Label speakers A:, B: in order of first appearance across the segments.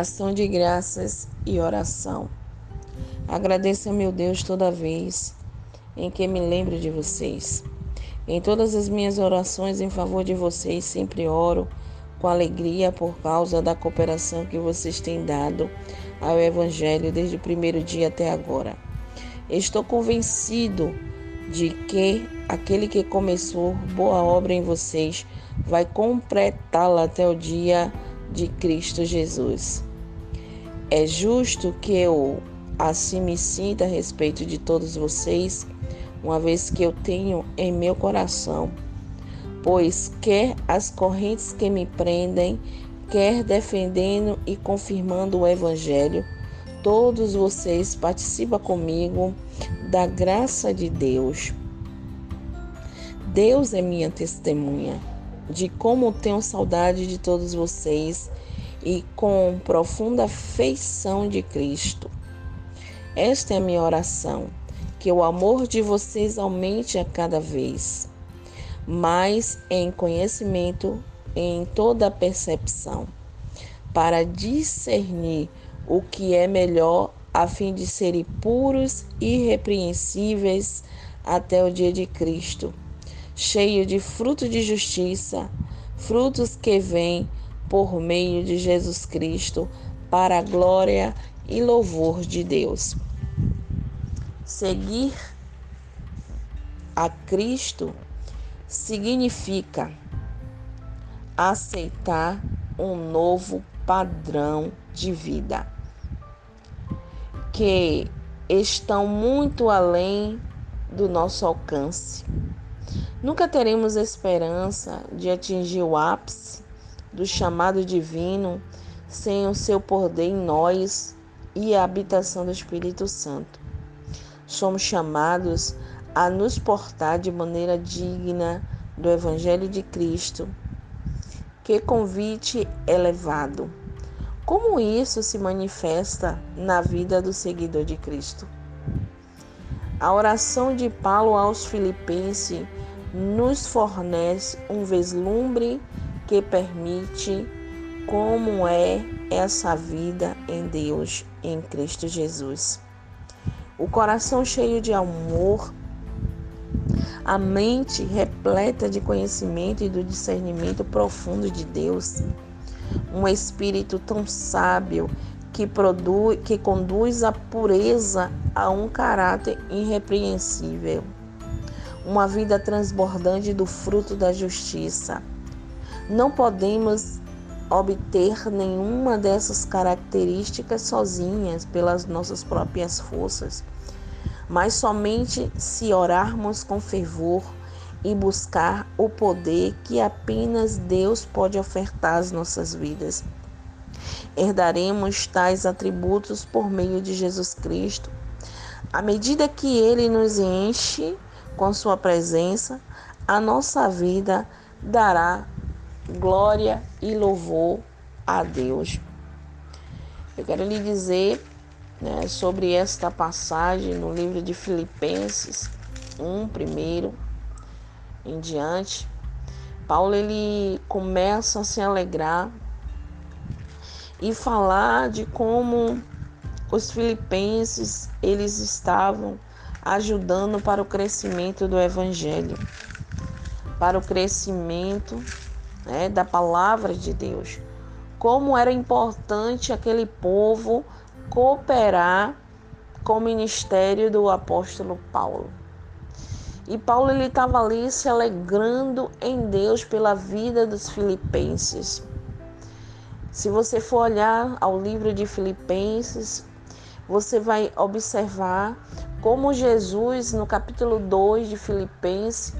A: Ação de graças e oração. Agradeço a meu Deus toda vez em que me lembro de vocês. Em todas as minhas orações em favor de vocês, sempre oro com alegria por causa da cooperação que vocês têm dado ao Evangelho desde o primeiro dia até agora. Estou convencido de que aquele que começou boa obra em vocês vai completá-la até o dia de Cristo Jesus. É justo que eu assim me sinta a respeito de todos vocês, uma vez que eu tenho em meu coração, pois quer as correntes que me prendem, quer defendendo e confirmando o Evangelho, todos vocês participam comigo da graça de Deus. Deus é minha testemunha de como tenho saudade de todos vocês e com profunda feição de Cristo. Esta é a minha oração, que o amor de vocês aumente a cada vez, mais em conhecimento, em toda a percepção, para discernir o que é melhor a fim de serem puros e irrepreensíveis até o dia de Cristo cheio de fruto de justiça, frutos que vêm por meio de Jesus Cristo para a glória e louvor de Deus. Seguir a Cristo significa aceitar um novo padrão de vida que estão muito além do nosso alcance. Nunca teremos esperança de atingir o ápice do chamado divino sem o seu poder em nós e a habitação do Espírito Santo. Somos chamados a nos portar de maneira digna do Evangelho de Cristo. Que convite elevado! Como isso se manifesta na vida do seguidor de Cristo? A oração de Paulo aos Filipenses nos fornece um vislumbre que permite como é essa vida em Deus, em Cristo Jesus. O coração cheio de amor, a mente repleta de conhecimento e do discernimento profundo de Deus, um espírito tão sábio que produz, que conduz a pureza a um caráter irrepreensível uma vida transbordante do fruto da justiça. Não podemos obter nenhuma dessas características sozinhas pelas nossas próprias forças, mas somente se orarmos com fervor e buscar o poder que apenas Deus pode ofertar às nossas vidas. Herdaremos tais atributos por meio de Jesus Cristo. À medida que ele nos enche com Sua presença, a nossa vida dará glória e louvor a Deus. Eu quero lhe dizer né, sobre esta passagem no livro de Filipenses 1, primeiro em diante. Paulo ele começa a se alegrar e falar de como os filipenses eles estavam ajudando para o crescimento do Evangelho, para o crescimento né, da palavra de Deus. Como era importante aquele povo cooperar com o ministério do apóstolo Paulo. E Paulo ele estava ali se alegrando em Deus pela vida dos filipenses. Se você for olhar ao livro de Filipenses, você vai observar como Jesus, no capítulo 2 de Filipenses,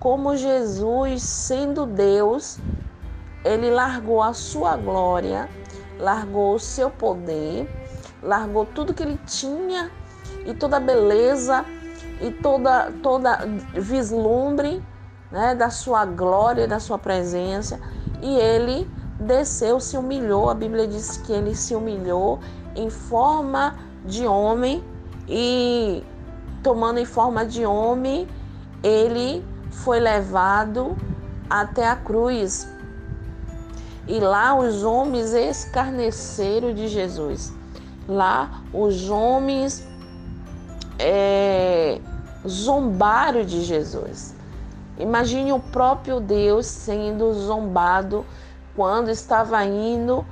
A: como Jesus, sendo Deus, ele largou a sua glória, largou o seu poder, largou tudo que ele tinha e toda a beleza e toda toda vislumbre, né, da sua glória, da sua presença, e ele desceu, se humilhou. A Bíblia diz que ele se humilhou em forma de homem e tomando em forma de homem, ele foi levado até a cruz. E lá os homens escarneceram de Jesus. Lá os homens é, zombaram de Jesus. Imagine o próprio Deus sendo zombado quando estava indo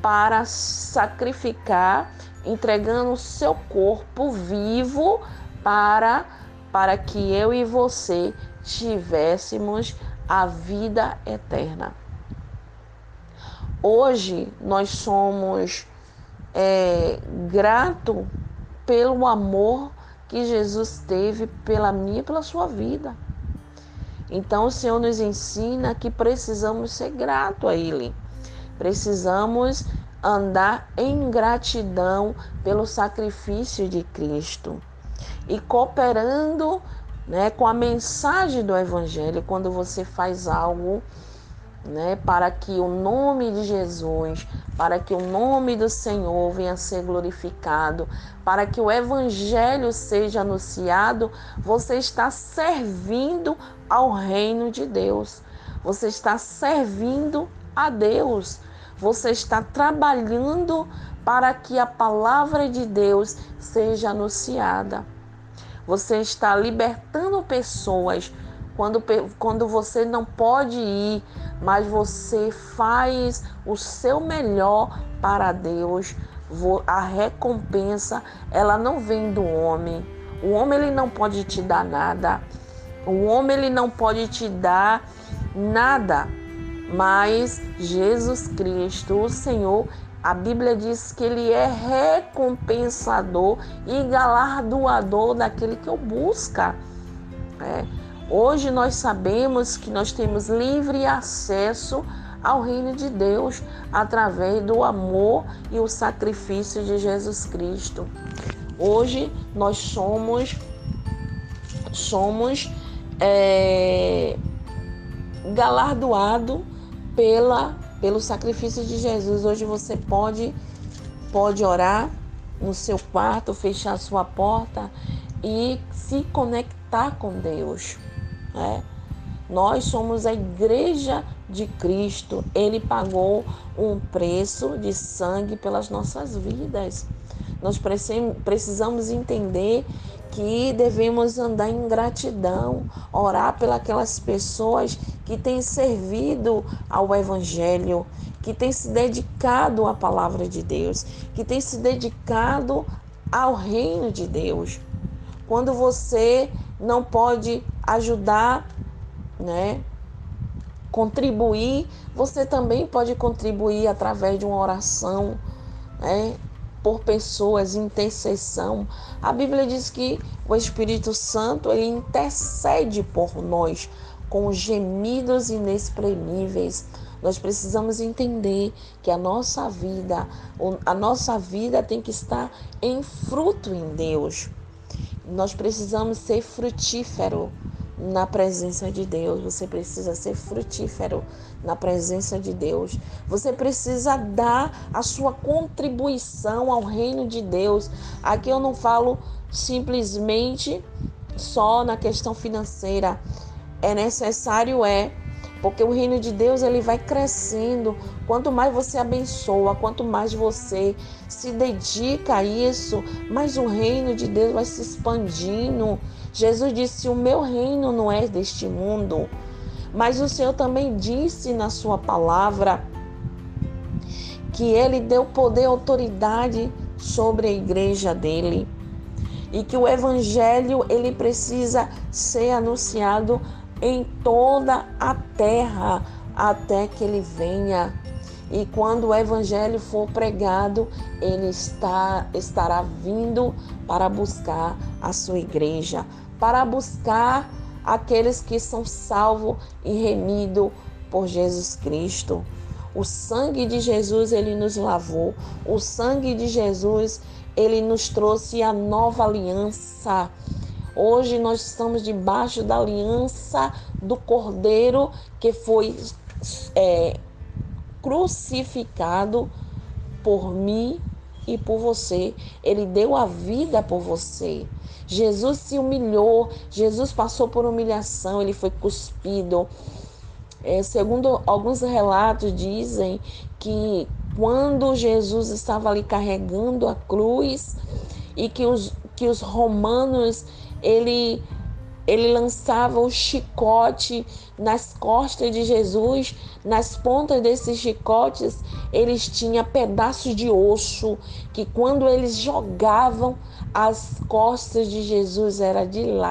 A: para sacrificar, entregando o seu corpo vivo para para que eu e você tivéssemos a vida eterna. Hoje nós somos é, grato pelo amor que Jesus teve pela minha e pela sua vida. Então o Senhor nos ensina que precisamos ser grato a Ele. Precisamos andar em gratidão pelo sacrifício de Cristo e cooperando né, com a mensagem do Evangelho quando você faz algo né, para que o nome de Jesus, para que o nome do Senhor venha a ser glorificado, para que o Evangelho seja anunciado, você está servindo ao reino de Deus, você está servindo a Deus, você está trabalhando para que a palavra de Deus seja anunciada. Você está libertando pessoas quando, quando você não pode ir, mas você faz o seu melhor para Deus. A recompensa, ela não vem do homem. O homem ele não pode te dar nada. O homem ele não pode te dar nada. Mas Jesus Cristo, o Senhor, a Bíblia diz que ele é recompensador e galardoador daquele que o busca. É. Hoje nós sabemos que nós temos livre acesso ao reino de Deus através do amor e o sacrifício de Jesus Cristo. Hoje nós somos somos é, galardoado pela pelo sacrifício de Jesus. Hoje você pode pode orar no seu quarto, fechar sua porta e se conectar com Deus. Né? Nós somos a igreja de Cristo. Ele pagou um preço de sangue pelas nossas vidas. Nós precisamos entender que devemos andar em gratidão, orar pelas pessoas que têm servido ao Evangelho, que têm se dedicado à palavra de Deus, que têm se dedicado ao reino de Deus. Quando você não pode ajudar, né? Contribuir, você também pode contribuir através de uma oração, né? Por pessoas, intercessão. A Bíblia diz que o Espírito Santo ele intercede por nós com gemidos inexprimíveis. Nós precisamos entender que a nossa vida, a nossa vida tem que estar em fruto em Deus. Nós precisamos ser frutífero na presença de Deus. Você precisa ser frutífero na presença de Deus. Você precisa dar a sua contribuição ao reino de Deus. Aqui eu não falo simplesmente só na questão financeira. É necessário é porque o reino de Deus ele vai crescendo. Quanto mais você abençoa, quanto mais você se dedica a isso, mais o reino de Deus vai se expandindo. Jesus disse: "O meu reino não é deste mundo". Mas o Senhor também disse na sua palavra que ele deu poder e autoridade sobre a igreja dele e que o evangelho ele precisa ser anunciado em toda a terra até que ele venha. E quando o evangelho for pregado, ele está, estará vindo para buscar a sua igreja, para buscar aqueles que são salvos e remidos por Jesus Cristo. O sangue de Jesus ele nos lavou. O sangue de Jesus ele nos trouxe a nova aliança. Hoje nós estamos debaixo da aliança do Cordeiro que foi é, crucificado por mim e por você. Ele deu a vida por você. Jesus se humilhou, Jesus passou por humilhação, ele foi cuspido, É, segundo alguns relatos, dizem que quando Jesus estava ali carregando a cruz e que os, que os romanos ele ele lançava o chicote nas costas de Jesus, nas pontas desses chicotes, eles tinham pedaços de osso que quando eles jogavam as costas de Jesus era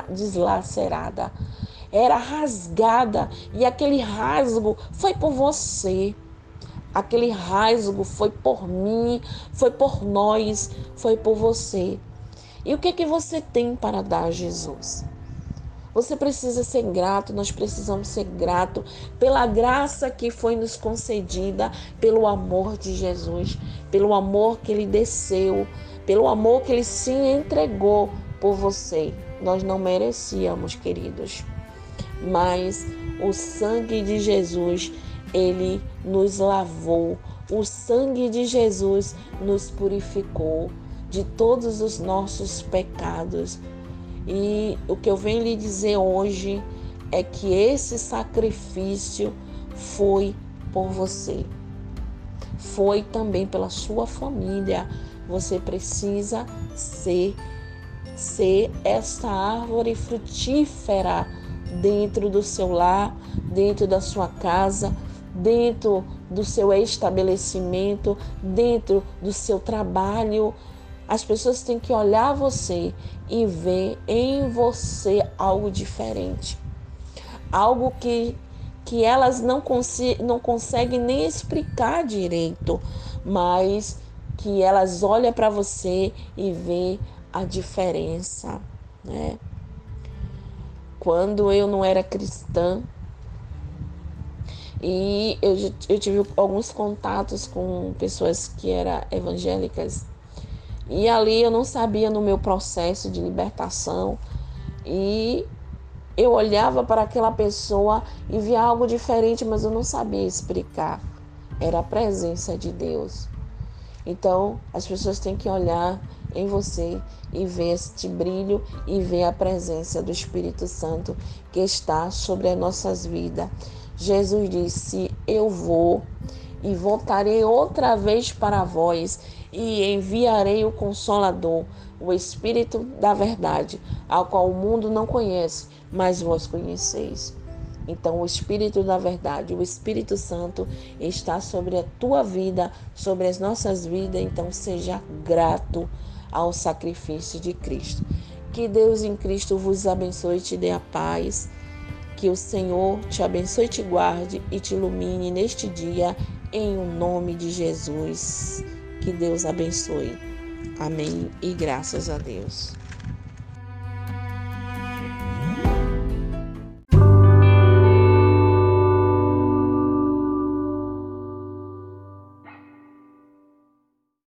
A: deslacerada, era rasgada e aquele rasgo foi por você. Aquele rasgo foi por mim, foi por nós, foi por você. E o que é que você tem para dar a Jesus? Você precisa ser grato, nós precisamos ser grato pela graça que foi nos concedida, pelo amor de Jesus, pelo amor que ele desceu, pelo amor que ele se entregou por você. Nós não merecíamos, queridos, mas o sangue de Jesus, ele nos lavou. O sangue de Jesus nos purificou de todos os nossos pecados. E o que eu venho lhe dizer hoje é que esse sacrifício foi por você. Foi também pela sua família. Você precisa ser ser essa árvore frutífera dentro do seu lar, dentro da sua casa, dentro do seu estabelecimento, dentro do seu trabalho, as pessoas têm que olhar você e ver em você algo diferente. Algo que, que elas não, não conseguem nem explicar direito, mas que elas olham para você e vê a diferença, né? Quando eu não era cristã, e eu, eu tive alguns contatos com pessoas que eram evangélicas e ali eu não sabia no meu processo de libertação e eu olhava para aquela pessoa e via algo diferente, mas eu não sabia explicar. Era a presença de Deus. Então, as pessoas têm que olhar em você e ver este brilho e ver a presença do Espírito Santo que está sobre as nossas vidas. Jesus disse: Eu vou e voltarei outra vez para vós e enviarei o Consolador, o Espírito da Verdade, ao qual o mundo não conhece, mas vós conheceis. Então, o Espírito da Verdade, o Espírito Santo, está sobre a tua vida, sobre as nossas vidas. Então, seja grato ao sacrifício de Cristo. Que Deus em Cristo vos abençoe e te dê a paz. Que o Senhor te abençoe, te guarde e te ilumine neste dia, em o nome de Jesus. Que Deus abençoe. Amém e graças a Deus.